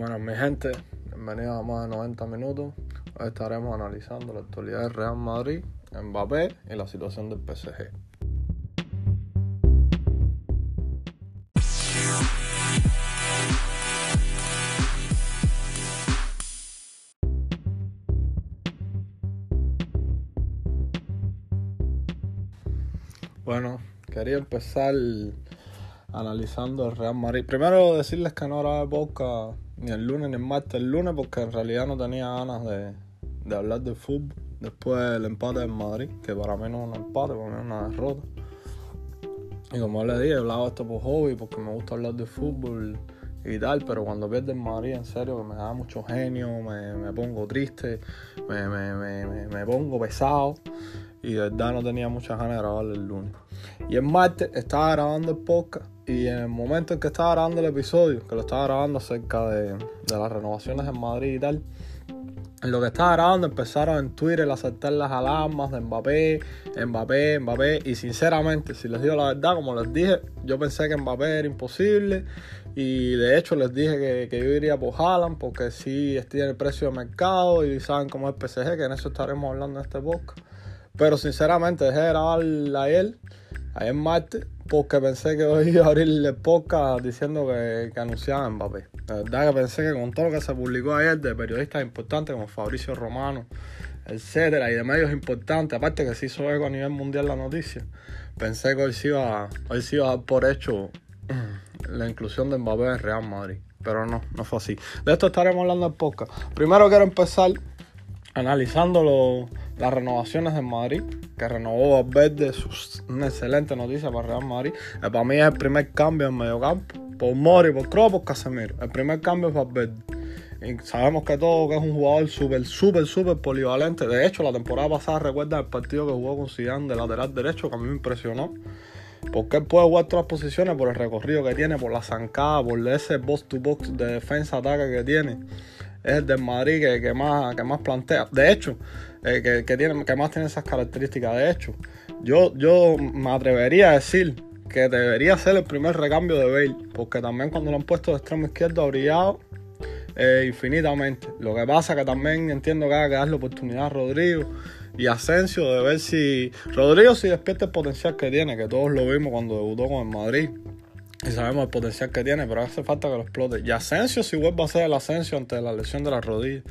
Bueno, mi gente, bienvenidos a más de 90 minutos. Hoy estaremos analizando la actualidad del Real Madrid, Mbappé y la situación del PSG. Bueno, quería empezar analizando el Real Madrid. Primero decirles que no grabé boca ni el lunes ni el martes, el lunes porque en realidad no tenía ganas de, de hablar de fútbol. Después el empate en Madrid, que para mí no es un empate, para mí es una derrota. Y como les dije, he hablado esto por hobby porque me gusta hablar de fútbol y tal, pero cuando pierde el Madrid, en serio, me da mucho genio, me, me pongo triste, me, me, me, pongo pesado y de verdad no tenía muchas ganas de grabarlo el lunes. Y el martes estaba grabando el podcast y en el momento en que estaba grabando el episodio, que lo estaba grabando acerca de, de las renovaciones en Madrid y tal, en lo que estaba grabando empezaron en Twitter a saltar las alarmas de Mbappé, Mbappé, Mbappé. Y sinceramente, si les digo la verdad, como les dije, yo pensé que Mbappé era imposible. Y de hecho les dije que, que yo iría por Haaland porque sí tiene el precio de mercado y saben cómo es el PSG, que en eso estaremos hablando en este podcast. Pero sinceramente dejé de grabar ayer, ayer martes, porque pensé que hoy iba a abrir el podcast diciendo que, que anunciaban Mbappé. La verdad que pensé que con todo lo que se publicó ayer de periodistas importantes como Fabricio Romano, etcétera, y de medios importantes, aparte que se hizo eco a nivel mundial la noticia, pensé que hoy se iba, hoy iba a dar por hecho la inclusión de Mbappé en Real Madrid. Pero no, no fue así. De esto estaremos hablando en podcast. Primero quiero empezar analizando lo, las renovaciones de Madrid, que renovó Valverde, es una excelente noticia para Real Madrid. Eh, para mí es el primer cambio en mediocampo, por Mori, por Kroos, por Casemiro. El primer cambio es Valverde. Y sabemos que todo que es un jugador súper, súper, súper polivalente. De hecho, la temporada pasada recuerda el partido que jugó con Zidane de lateral derecho, que a mí me impresionó. Porque él puede jugar todas las posiciones por el recorrido que tiene, por la zancada, por ese box to box de defensa-ataque que tiene. Es el del Madrid que, que, más, que más plantea. De hecho, eh, que, que, tiene, que más tiene esas características. De hecho, yo, yo me atrevería a decir que debería ser el primer recambio de Bale, porque también cuando lo han puesto de extremo izquierdo ha brillado eh, infinitamente. Lo que pasa que también entiendo que hay que darle oportunidad a Rodrigo y Asensio de ver si Rodrigo si despierta el potencial que tiene, que todos lo vimos cuando debutó con el Madrid. Y sabemos el potencial que tiene, pero hace falta que lo explote. Y Asensio, si vuelve a ser el Asensio ante la lesión de la rodilla,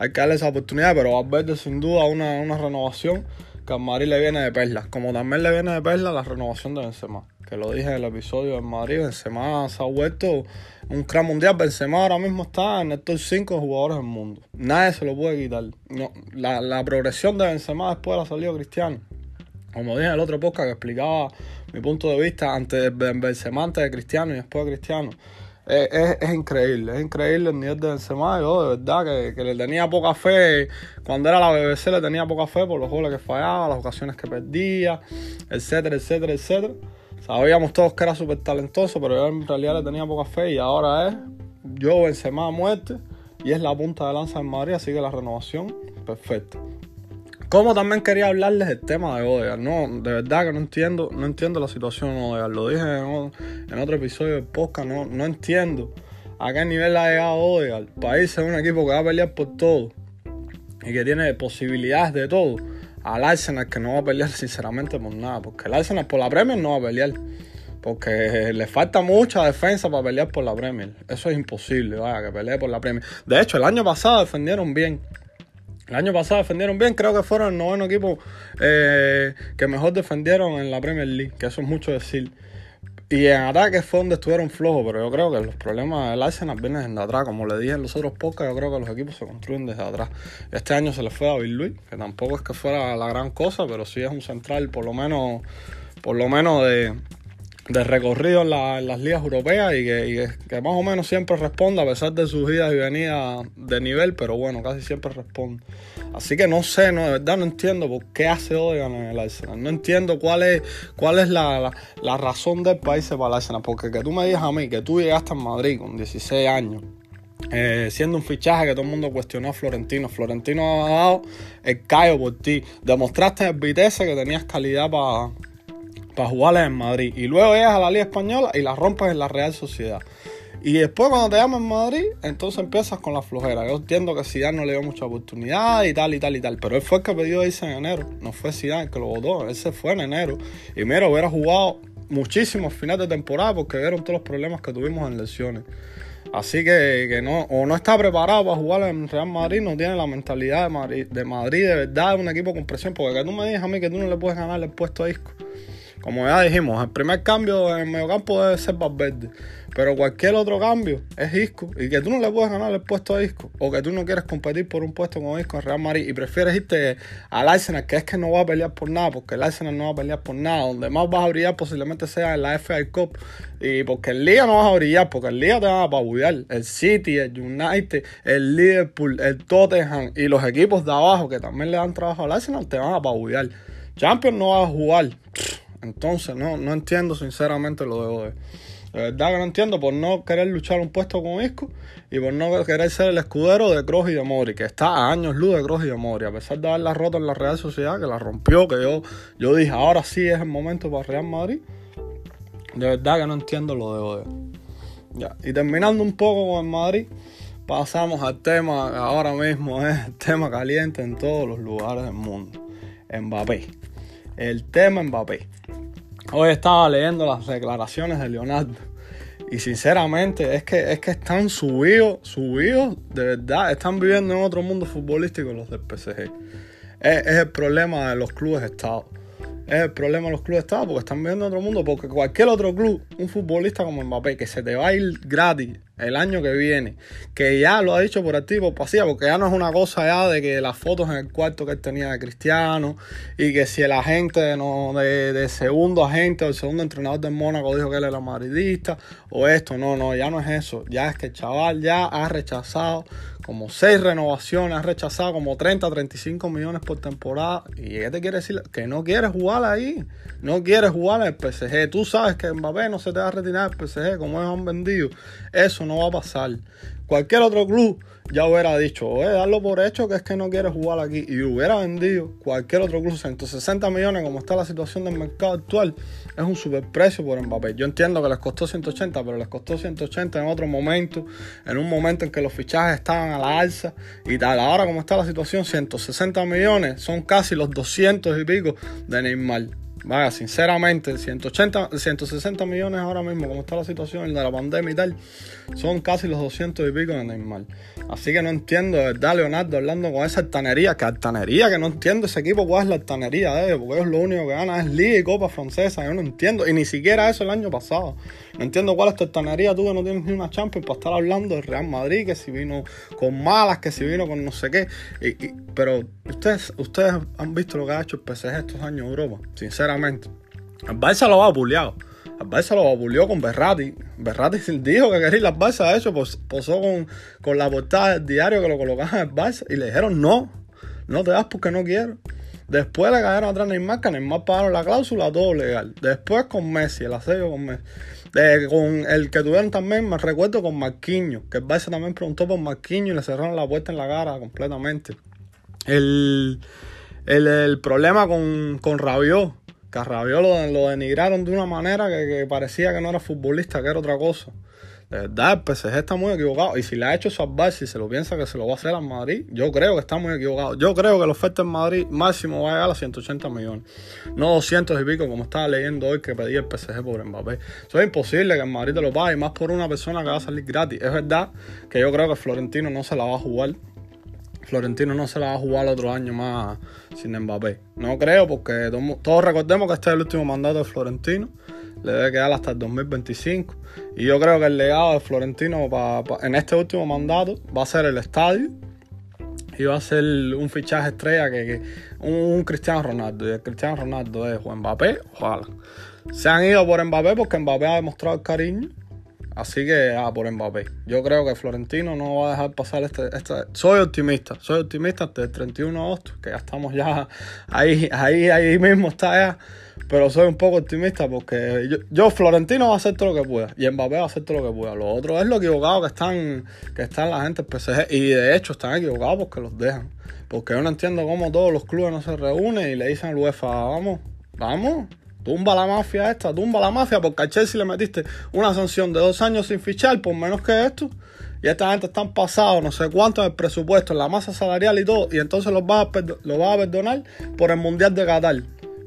hay que darle esa oportunidad. Pero Valverde, sin duda, una, una renovación que a Madrid le viene de perlas. Como también le viene de perlas la renovación de Benzema. Que lo dije en el episodio de Madrid, Benzema se ha vuelto un crack mundial. Benzema ahora mismo está en el top 5 de jugadores del mundo. Nadie se lo puede quitar. No, la, la progresión de Benzema después de la salida de Cristiano. Como dije en el otro podcast que explicaba mi punto de vista antes de Benzema, antes de Cristiano y después de Cristiano. Es, es, increíble, es increíble el nivel de Benzema. Yo de verdad que, que, le tenía poca fe. Cuando era la BBC le tenía poca fe por los goles que fallaba, las ocasiones que perdía, etcétera, etcétera, etcétera. Sabíamos todos que era súper talentoso, pero yo en realidad le tenía poca fe y ahora es yo Benzema a muerte y es la punta de lanza en Madrid, así que la renovación, perfecta. Como también quería hablarles del tema de Odegaard, no, de verdad que no entiendo, no entiendo la situación de Odegaard, lo dije en, otro episodio del podcast, no, no entiendo. A qué nivel ha llegado Odegaard para irse a un equipo que va a pelear por todo y que tiene posibilidades de todo, al Arsenal que no va a pelear sinceramente por nada, porque el Arsenal por la Premier no va a pelear, porque le falta mucha defensa para pelear por la Premier, eso es imposible, vaya, que pelee por la Premier. De hecho, el año pasado defendieron bien, el año pasado defendieron bien, creo que fueron el noveno equipo eh, que mejor defendieron en la Premier League, que eso es mucho decir. Y en ataque fue donde estuvieron flojos, pero yo creo que los problemas del Arsenal vienen desde atrás. Como le dije en los otros podcasts, yo creo que los equipos se construyen desde atrás. Este año se le fue a David Luis, que tampoco es que fuera la gran cosa, pero sí es un central por lo menos, por lo menos de, de recorrido en, la, en, las ligas europeas y, que, más o menos siempre responde a pesar de sus idas y venidas de nivel, pero bueno, casi siempre responde. Así que no sé, no, de verdad no entiendo por qué hace Odegaard en el Arsenal. No entiendo cuál es, cuál es la, la, razón del país para el Arsenal. Porque que tú me digas a mí que tú llegaste a Madrid con 16 años, eh, siendo un fichaje que todo el mundo cuestionó a Florentino. Florentino ha dado el callo por ti. Demostraste en Vitesse que tenías calidad para para jugarles en Madrid. Y luego llegas a la Liga Española y la rompes en la Real Sociedad. Y después cuando te llaman Madrid, entonces empiezas con la flojera. Yo entiendo que Zidane no le dio mucha oportunidad y tal y tal y tal. Pero él fue el que pidió irse en enero. No fue Zidane el que lo votó. Él se fue en enero. Y mira, hubiera jugado muchísimos finales de temporada porque vieron todos los problemas que tuvimos en lesiones. Así que, que, no, o no está preparado para jugar en Real Madrid, no tiene la mentalidad de Madrid, de Madrid, de verdad, es un equipo con presión, porque que tú me digas a mí que tú no le puedes ganar el puesto a Isco. Como ya dijimos, el primer cambio en el mediocampo debe ser Valverde. Pero cualquier otro cambio es Isco. Y que tú no le puedes ganar el puesto a Isco. O que tú no quieres competir por un puesto con Isco en Real Madrid. Y prefieres irte al Arsenal, que es que no va a pelear por nada. Porque el Arsenal no va a pelear por nada. Donde más vas a brillar posiblemente sea en la FA Cup. Y porque el Liga no vas a brillar. Porque el Liga te va a apabullar. El City, el United, el Liverpool, el Tottenham. Y los equipos de abajo que también le dan trabajo al Arsenal te van a apabullar. Champions no va a jugar. Entonces no, no entiendo sinceramente lo de hoy. De verdad que no entiendo por no querer luchar un puesto con Isco y por no querer ser el escudero de Kroos y de Mori, que está a años luz de Kroos y de Mori, a pesar de haberla roto en la Real Sociedad, que la rompió, que yo, yo dije, ahora sí es el momento para Real Madrid. De verdad que no entiendo lo de hoy. Ya. Y terminando un poco con el Madrid, pasamos al tema ahora mismo es el tema caliente en todos los lugares del mundo. Mbappé. El tema Mbappé. Hoy estaba leyendo las declaraciones de Leonardo. Y sinceramente es que, es que están subidos, subidos, de verdad, están viviendo en otro mundo futbolístico los del PSG. Es, el problema de los clubes de Estado. Es el problema de los clubes de Estado porque están viviendo en otro mundo. Porque cualquier otro club, un futbolista como Mbappé, que se te va a ir gratis el año que viene, que ya lo ha dicho por activo por pasiva, porque ya no es una cosa ya de que las fotos en el cuarto que él tenía de Cristiano y que si el agente no, de, segundo agente o el segundo entrenador del Mónaco dijo que él era madridista o esto, no, no, ya no es eso, ya es que el chaval ya ha rechazado como seis renovaciones, ha rechazado como 30, 35 millones por temporada y ¿qué te quiere decir? Que no quiere jugar ahí, no quiere jugar el PSG, tú sabes que Mbappé no se te va a retirar del PSG como ellos han vendido, eso no va a pasar. Cualquier otro club ya hubiera dicho, oye, darlo por hecho que es que no quiere jugar aquí y hubiera vendido cualquier otro club 160 millones como está la situación del mercado actual, es un superprecio por Mbappé. Yo entiendo que les costó 180, pero les costó 180 en otro momento, en un momento en que los fichajes estaban a la alza y tal. Ahora como está la situación, 160 millones son casi los 200 y pico de Neymar. Vaya, sinceramente, 180, 160 millones ahora mismo, como está la situación de la pandemia y tal, son casi los 200 y pico de Neymar. Así que no entiendo, de verdad, Leonardo, hablando con esa altanería, que altanería, que no entiendo ese equipo cuál es la altanería de ellos, porque ellos lo único que ganan es Liga y Copa Francesa, yo no entiendo, y ni siquiera eso el año pasado. No entiendo cuál es tu altanería, tú que no tienes ni una Champions para estar hablando del Real Madrid, que si vino con malas, que si vino con no sé qué. pero ustedes, ustedes han visto lo que ha hecho el PSG estos años en Europa, sinceramente. El Barça lo ha buleado. El Barça lo vapuleó con Berrati. Berrati dijo que quería ir al Barça, de hecho, posó con, con la portada del diario que lo colocaban el Barça y le dijeron no, no te das porque no quiero. Después le cayeron atrás a Neymar, que Neymar pagaron la cláusula, todo legal. Después con Messi, el asedio con Messi. con el que tuvieron también, me recuerdo con Marquinhos, que el Barça también preguntó por Marquinhos y le cerraron la puerta en la cara completamente. El, el, problema con, con Rabiot, Rabiot lo, denigraron de una manera que, parecía que no era futbolista, que era otra cosa. De verdad, el PSG está muy equivocado. Y si le ha hecho salvar, si se lo piensa que se lo va a hacer al Madrid, yo creo que está muy equivocado. Yo creo que la oferta en Madrid máximo va a llegar a 180 millones. No 200 y pico, como estaba leyendo hoy que pedía el PSG por Mbappé. Eso es imposible que el Madrid te lo pague, más por una persona que va a salir gratis. Es verdad que yo creo que Florentino no se la va a jugar Florentino no se la va a jugar otro año más sin Mbappé. No creo porque todos recordemos que este es el último mandato de Florentino. Le debe quedar hasta el 2025. Y yo creo que el legado de Florentino en este último mandato va a ser el estadio. Y va a ser un fichaje estrella que, un, Cristiano Ronaldo. Y el Cristiano Ronaldo es Juan Mbappé ojalá. Se han ido por Mbappé porque Mbappé ha demostrado el cariño Así que, ah, por Mbappé. Yo creo que Florentino no va a dejar pasar este, este... Soy optimista, soy optimista hasta el 31 de agosto, que ya estamos ya ahí, ahí, ahí mismo está ya. Pero soy un poco optimista porque yo, Florentino va a hacer todo lo que pueda y Mbappé va a hacer todo lo que pueda. Lo otro es lo equivocado que están, que están la gente del PSG y de hecho están equivocados porque los dejan. Porque yo no entiendo cómo todos los clubes no se reúnen y le dicen al UEFA, vamos, vamos, Tumba la mafia esta, tumba la mafia porque a Chelsea le metiste una sanción de dos años sin fichar por menos que esto. Y esta gente están pasados no sé cuánto en el presupuesto, en la masa salarial y todo. Y entonces los vas a, los vas a perdonar por el Mundial de Qatar.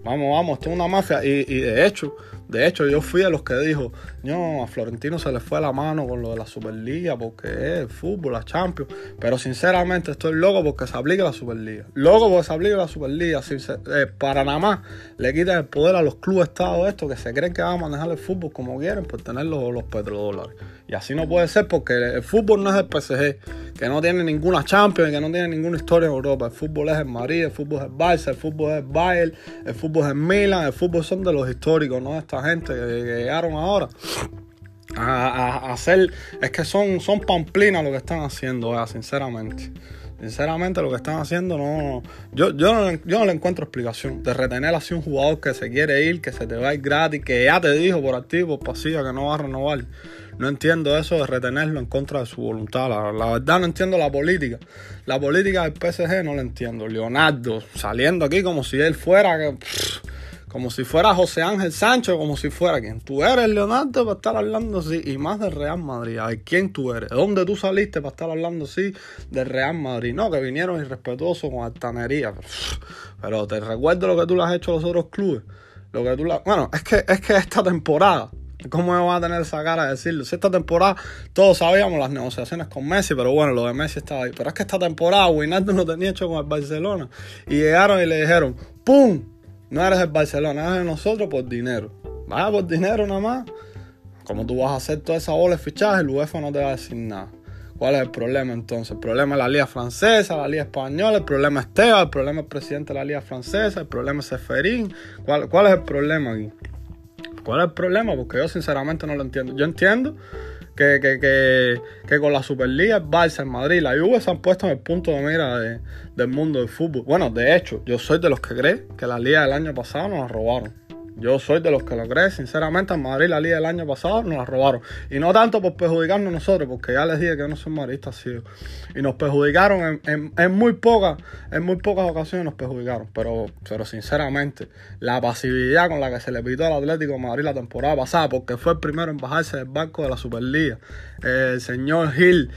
Vamos, vamos, es una mafia. Y, y de hecho, de hecho, yo fui a los que dijo, no, a Florentino se le fue la mano con lo de la Superliga porque es el fútbol, la Champions. Pero sinceramente estoy loco porque se aplique la Superliga. Loco porque se aplique la Superliga. Eh, para nada más le quitan el poder a los clubes estados estos que se creen que van a manejar el fútbol como quieren por tener los, los petrodólares. Y así no puede ser porque el fútbol no es el PSG, que no tiene ninguna Champions, que no tiene ninguna historia en Europa. El fútbol es el Madrid, el fútbol es el Barça, el fútbol es el Bayern, el fútbol es el Milan, el fútbol son de los históricos, no esta gente que, llegaron ahora. A, hacer, es que son, son pamplinas lo que están haciendo, sinceramente. Sinceramente, lo que están haciendo no. Yo, yo, no, yo no le encuentro explicación. De retener así un jugador que se quiere ir, que se te va a ir gratis, que ya te dijo por activo, por pasiva que no va a renovar. No entiendo eso de retenerlo en contra de su voluntad. La, verdad no entiendo la política. La política del PSG no la entiendo. Leonardo saliendo aquí como si él fuera... como si fuera José Ángel Sánchez, como si fuera quien tú eres, Leonardo, para estar hablando así, y más del Real Madrid. A quién tú eres, dónde tú saliste para estar hablando así del Real Madrid. No, que vinieron irrespetuosos con altanería. Pero, te recuerdo lo que tú le has hecho a los otros clubes. Lo que tú Bueno, es que, es que esta temporada ¿Cómo me a tener esa cara de decirlo? Si esta temporada todos sabíamos las negociaciones con Messi, pero bueno, lo de Messi estaba ahí. Pero es que esta temporada Wijnaldum no tenía hecho con el Barcelona. Y llegaron y le dijeron, ¡pum! No eres el Barcelona, eres de nosotros por dinero. Vaya por dinero nada más. Como tú vas a hacer toda esa bola de fichaje, el UEFA no te va a decir nada. ¿Cuál es el problema entonces? El problema es la Liga Francesa, la Liga Española, el problema es Teo, el problema es el presidente de la Liga Francesa, el problema es Seferín. ¿Cuál, cuál es el problema aquí? ¿Cuál es el problema? Porque yo sinceramente no lo entiendo. Yo entiendo que, que, con la Superliga, el Barça, Madrid, la Juve se han puesto en el punto de mira del mundo del fútbol. Bueno, de hecho, yo soy de los que cree que la liga del año pasado nos la robaron. Yo soy de los que lo creen, sinceramente, en Madrid la liga del año pasado nos la robaron. Y no tanto por perjudicarnos nosotros, porque ya les dije que no son madridistas, sí. Y nos perjudicaron en, muy pocas, en muy pocas ocasiones nos perjudicaron. Pero, pero sinceramente, la pasividad con la que se le pitó al Atlético de Madrid la temporada pasada, porque fue el primero en bajarse del barco de la Superliga. el señor Gil,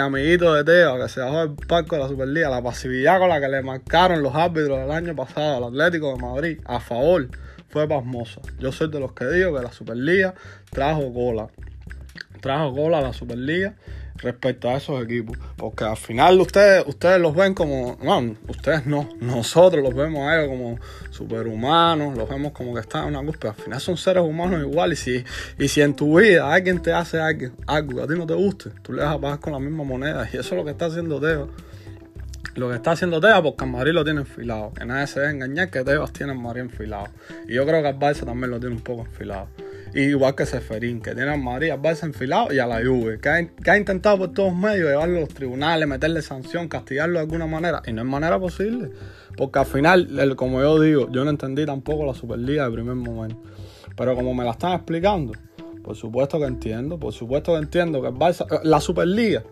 amiguito de Teo, que se bajó del barco de la Superliga, la pasividad con la que le marcaron los árbitros del año pasado al Atlético de Madrid a favor fue pasmosa. Yo soy de los que digo que la Superliga trajo cola. Trajo cola a la Superliga respecto a esos equipos. Porque al final ustedes, ustedes los ven como. No, ustedes no. Nosotros los vemos a ellos como superhumanos. Los vemos como que están en una Pero Al final son seres humanos igual. Y si, y si en tu vida alguien te hace algo que a ti no te guste, tú le vas a pagar con la misma moneda. Y eso es lo que está haciendo Teo lo que está haciendo Tebas, porque Madrid lo tiene enfilado. Que nadie se debe engañar que Tebas tiene en Madrid enfilado. Y yo creo que al Barça también lo tiene un poco enfilado. igual que Seferín, que tiene a Madrid, al Barça enfilado y a la Juve. Que ha, intentado por todos medios llevarlo a los tribunales, meterle sanción, castigarlo de alguna manera. Y no es manera posible. Porque al final, como yo digo, yo no entendí tampoco la Superliga de primer momento. Pero como me la están explicando, por supuesto que entiendo. Por supuesto que entiendo que el Barça... La Superliga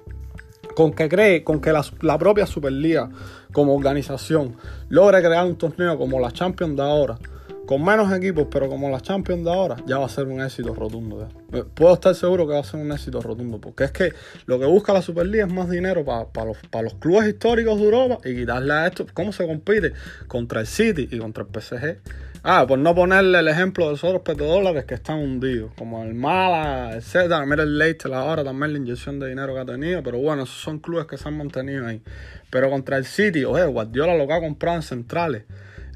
con que cree, con que la, propia Superliga como organización logre crear un torneo como la Champions de ahora, con menos equipos, pero como la Champions de ahora, ya va a ser un éxito rotundo. Puedo estar seguro que va a ser un éxito rotundo, porque es que lo que busca la Superliga es más dinero para los, los clubes históricos de Europa y quitarle a esto. ¿Cómo se compite? Contra el City y contra el PSG. Ah, por no ponerle el ejemplo de los otros petrodólares que están hundidos, como el Mala, etcétera. Mira el Leicester ahora también la inyección de dinero que ha tenido, pero bueno, esos son clubes que se han mantenido ahí. Pero contra el City, oye, Guardiola lo que ha comprado en centrales.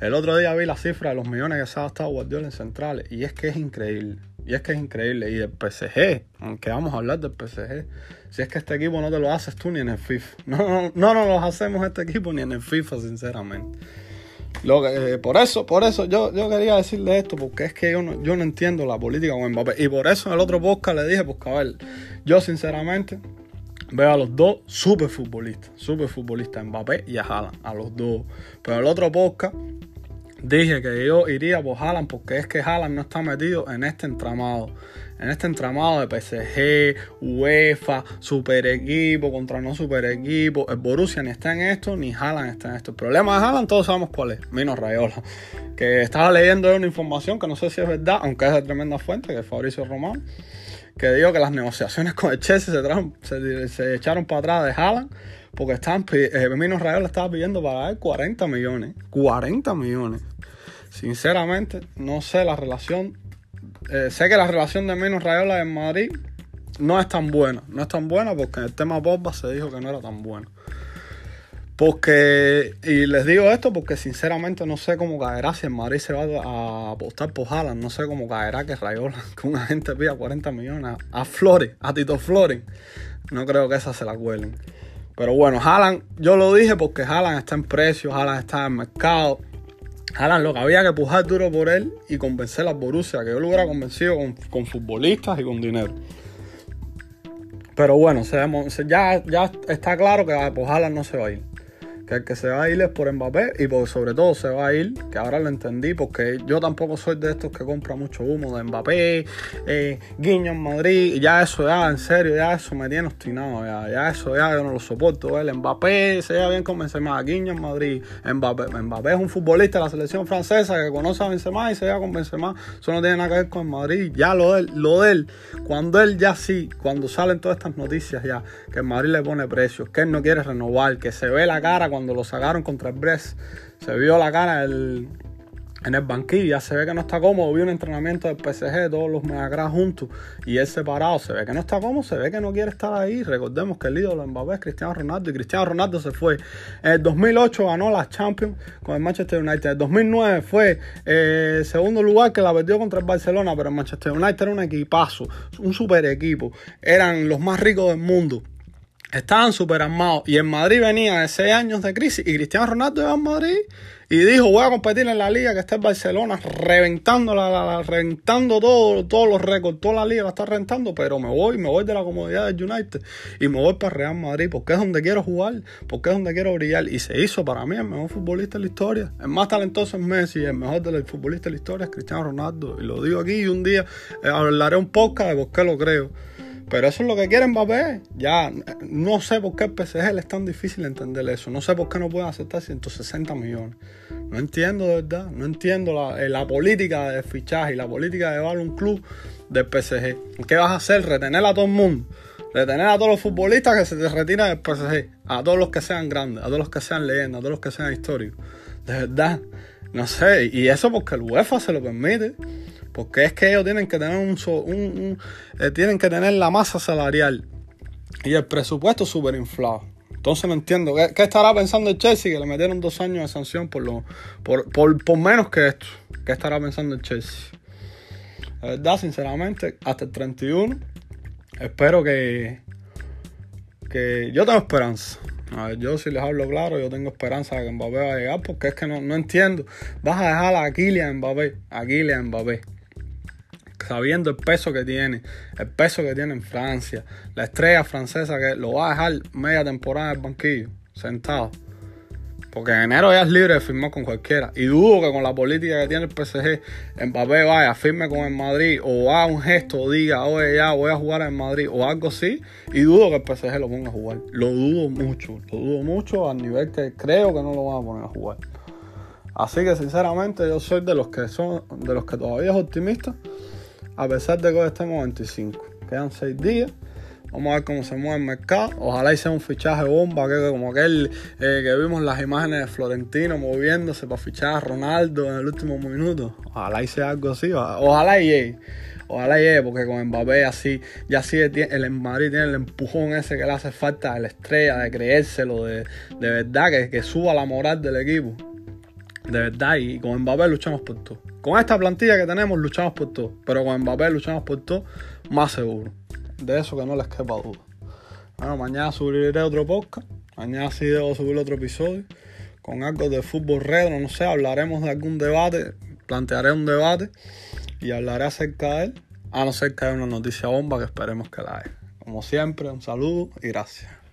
El otro día vi la cifra de los millones que se ha gastado Guardiola en centrales y es que es increíble. Y es que es increíble. Y el PSG, aunque vamos a hablar del PSG, si es que este equipo no te lo haces tú ni en el FIFA. No, no, no, no lo hacemos este equipo ni en el FIFA, sinceramente. Eh, por eso, por eso yo, yo quería decirle esto, porque es que yo no, yo no entiendo la política con Mbappé. Y por eso en el otro podcast le dije, pues a ver, yo sinceramente veo a los dos super futbolistas, super futbolistas, Mbappé y a Haaland, a los dos. Pero el otro podcast dije que yo iría por Haaland porque es que Haaland no está metido en este entramado. En este entramado de PSG, UEFA, super equipo contra no super equipo. Borussia ni está en esto, ni Haaland está en esto. El problema de Haaland todos sabemos cuál es. Menos Rayola. Que estaba leyendo una información que no sé si es verdad, aunque es de tremenda fuente, que es Fabricio Román. Que dijo que las negociaciones con el Chelsea se, se, echaron para atrás de Haaland porque eh, Mino Rayola estaba pidiendo para él 40 millones. 40 millones. Sinceramente, no sé la relación. Eh, sé que la relación de Mino Rayola en Madrid no es tan buena. No es tan buena porque en el tema Pogba se dijo que no era tan bueno. Porque, y les digo esto porque sinceramente no sé cómo caerá si en Madrid se va a apostar por Haaland. No sé cómo caerá que Rayola, con una gente pida 40 millones a, Flores, a Tito Flores. No creo que esa se la cuelen. Pero bueno, Haaland, yo lo dije porque Haaland está en precio, Haaland está en mercado. Haaland lo que había que pujar duro por él y convencer a Borussia, que yo lo hubiera convencido con, futbolistas y con dinero. Pero bueno, ya, ya está claro que Haaland no se va a ir que el que se va a ir es por Mbappé y por, sobre todo se va a ir, que ahora lo entendí, porque yo tampoco soy de estos que compra mucho humo de Mbappé, eh, Guiño en Madrid, y ya eso ya, en serio, ya eso me tiene obstinado, ya, ya eso ya yo no lo soporto, el Mbappé se lleva bien con Benzema, Guiño en Madrid, Mbappé, Mbappé es un futbolista de la selección francesa que conoce a Benzema y se lleva con Benzema, eso no tiene nada que ver con Madrid, ya lo de él, lo de él, cuando él ya sí, cuando salen todas estas noticias ya, que el Madrid le pone precios, que él no quiere renovar, que se ve la cara cuando lo sacaron contra el Brest, se vio la cara en el banquillo, ya se ve que no está cómodo, vi un entrenamiento del PSG, todos los megacras juntos, y él separado, se ve que no está cómodo, se ve que no quiere estar ahí, recordemos que el ídolo de Mbappé es Cristiano Ronaldo, y Cristiano Ronaldo se fue, en el 2008 ganó la Champions con el Manchester United, en el 2009 fue eh, segundo lugar que la perdió contra el Barcelona, pero el Manchester United era un equipazo, un super equipo, eran los más ricos del mundo, Estaban súper armados. Y en Madrid venía de seis años de crisis. Y Cristiano Ronaldo iba a Madrid y dijo: Voy a competir en la liga que está en Barcelona, reventando, reventando todo, todos los récords. Toda la liga la está reventando. Pero me voy, me voy de la comodidad del United. Y me voy para Real Madrid. Porque es donde quiero jugar. Porque es donde quiero brillar. Y se hizo para mí el mejor futbolista de la historia. El más talentoso es Messi. El mejor del futbolista de la historia es Cristiano Ronaldo. Y lo digo aquí. Y un día eh, hablaré un podcast de por qué lo creo. Pero eso es lo que quieren Mbappé. Ya, no sé por qué el PSG es tan difícil entender eso. No sé por qué no pueden aceptar 160 millones. No entiendo de verdad. No entiendo la, eh, política de fichaje y la política de llevar un club del PSG. ¿Qué vas a hacer? Retener a todo el mundo. Retener a todos los futbolistas que se te retiran del PSG. A todos los que sean grandes, a todos los que sean leyendas, a todos los que sean históricos. De verdad. No sé. Y eso porque el UEFA se lo permite. Porque es que ellos tienen que tener un, eh, tienen que tener la masa salarial y el presupuesto súper inflado. Entonces no entiendo. ¿Qué, estará pensando el Chelsea que le metieron dos años de sanción por, lo, por, menos que esto? ¿Qué estará pensando el Chelsea? La verdad, sinceramente, hasta el 31 espero que, que yo tengo esperanza. A ver, yo si les hablo claro, yo tengo esperanza de que Mbappé va a llegar porque es que no, no entiendo. Vas a dejar a Kylian Mbappé, a Kylian Mbappé sabiendo el peso que tiene, el peso que tiene en Francia, la estrella francesa que lo va a dejar media temporada en el banquillo, sentado. Porque en enero ya es libre de firmar con cualquiera. Y dudo que con la política que tiene el PSG, Mbappé vaya, firme con el Madrid, o haga un gesto, o diga, oye, ya voy a jugar en Madrid, o algo así. Y dudo que el PSG lo ponga a jugar. Lo dudo mucho, lo dudo mucho al nivel que creo que no lo van a poner a jugar. Así que sinceramente yo soy de los que son, de los que todavía es optimista a pesar de que hoy estamos 25. Quedan 6 días. Vamos a ver cómo se mueve el mercado. Ojalá sea un fichaje bomba, que como aquel eh, que vimos las imágenes de Florentino moviéndose para fichar a Ronaldo en el último minuto. Ojalá sea algo así. Ojalá llegue. Ojalá llegue, porque con Mbappé así, ya sí el Madrid tiene el empujón ese que le hace falta de la estrella, de creérselo, de, de verdad, que, que suba la moral del equipo. De verdad, y con Mbappé luchamos por todo. Con esta plantilla que tenemos luchamos por todo, pero con Mbappé luchamos por todo más seguro. De eso que no les quepa duda. Bueno, mañana subiré otro podcast. Mañana sí debo subir otro episodio con algo de fútbol retro, no sé, hablaremos de algún debate, plantearé un debate y hablaré acerca de él, a no ser que haya una noticia bomba que esperemos que la haya. Como siempre, un saludo y gracias.